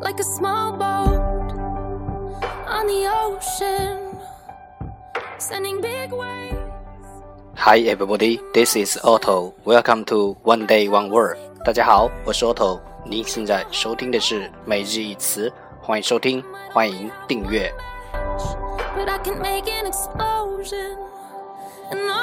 like a small boat on the ocean, sending big waves. Hi everybody, this is Otto. Welcome to One Day One Word. 大家好，我是 Otto。您现在收听的是每日一词，欢迎收听，欢迎订阅。 But I can make an explosion. And all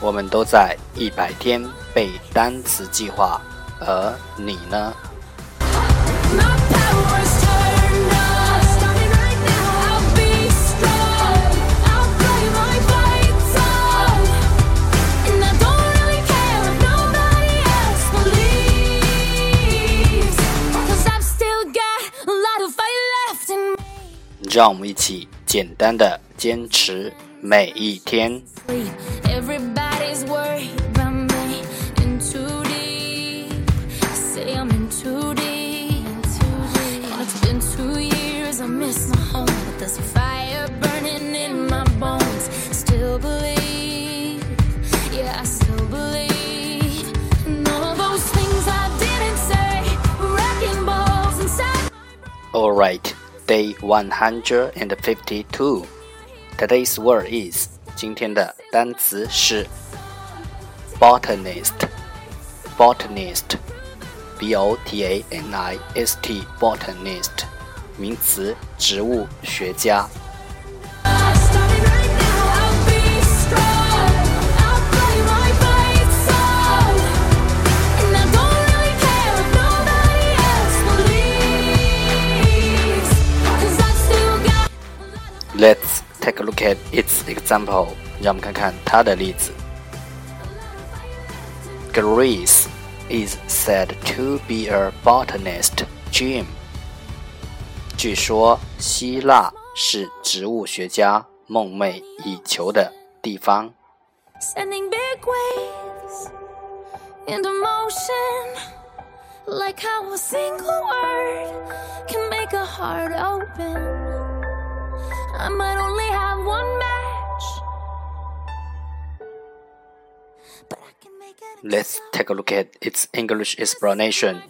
我们都在一百天背单词计划而你呢？让我们一起简单的坚持每一天。miss my home. But there's a fire burning in my bones. Still believe, yeah, I still believe. And all those things I didn't say, wrecking balls inside. Alright, day one hundred and fifty-two. Today's word is 今天的单词是 botanist. Botanist, b o t a n i s t, botanist, 名词植物学家。Let's take a look at its example. 让我们看看它的例子。Greece is said to be a botanist. gem 据说希腊是植物学家梦寐以求的地方。sending big waves into motion. Like how a single word can make a heart open. I might only have one match. But I can make it. Let's take a look at its English explanation.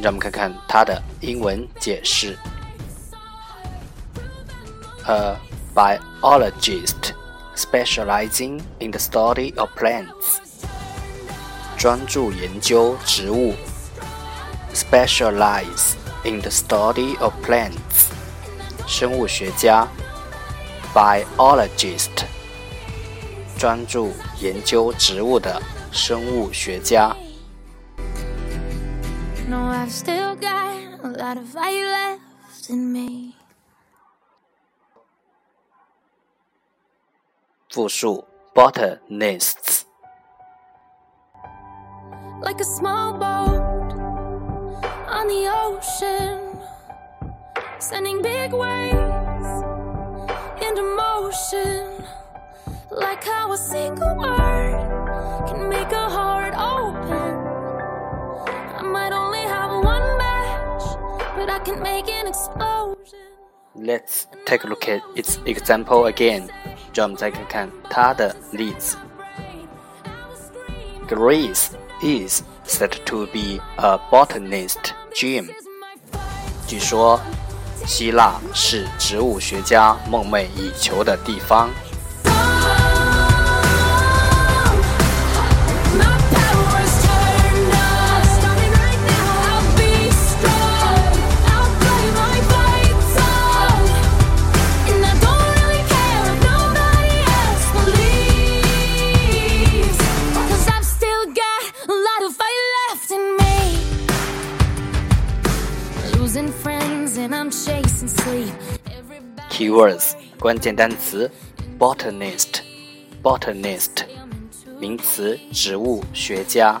让我们看看它的英文解释。A biologist specializing in the study of plants. 专注研究植物。Specialize in the study of plants. 生物学家。Biologist. 专注研究植物的生物学家。 No, 复数 botanists。like a small boat on the ocean, sending big waves into motion. Like how a single word can make a heart open. I might only have one match, but I can make an explosion. Let's take a look at its example again。让我们再看看它的例子。Greece is said to be a botanist gem。据说，希腊是植物学家梦寐以求的地方。Keywords 关键单词 botanist botanist 名词植物学家。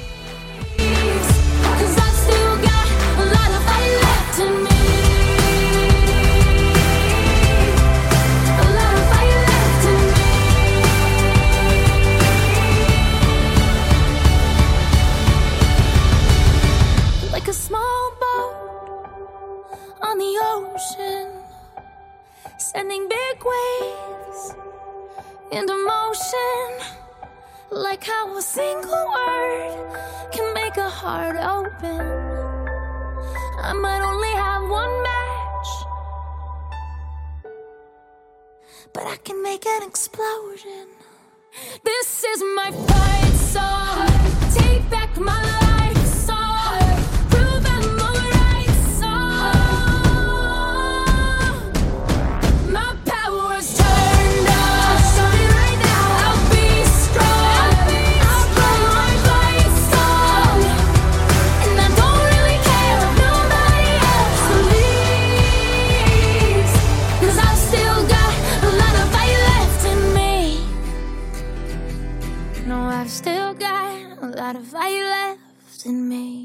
Sending big waves into motion. Like how a single word can make a heart open. I might only have one match, but I can make an explosion. This is my fight song. Take back my life. In me.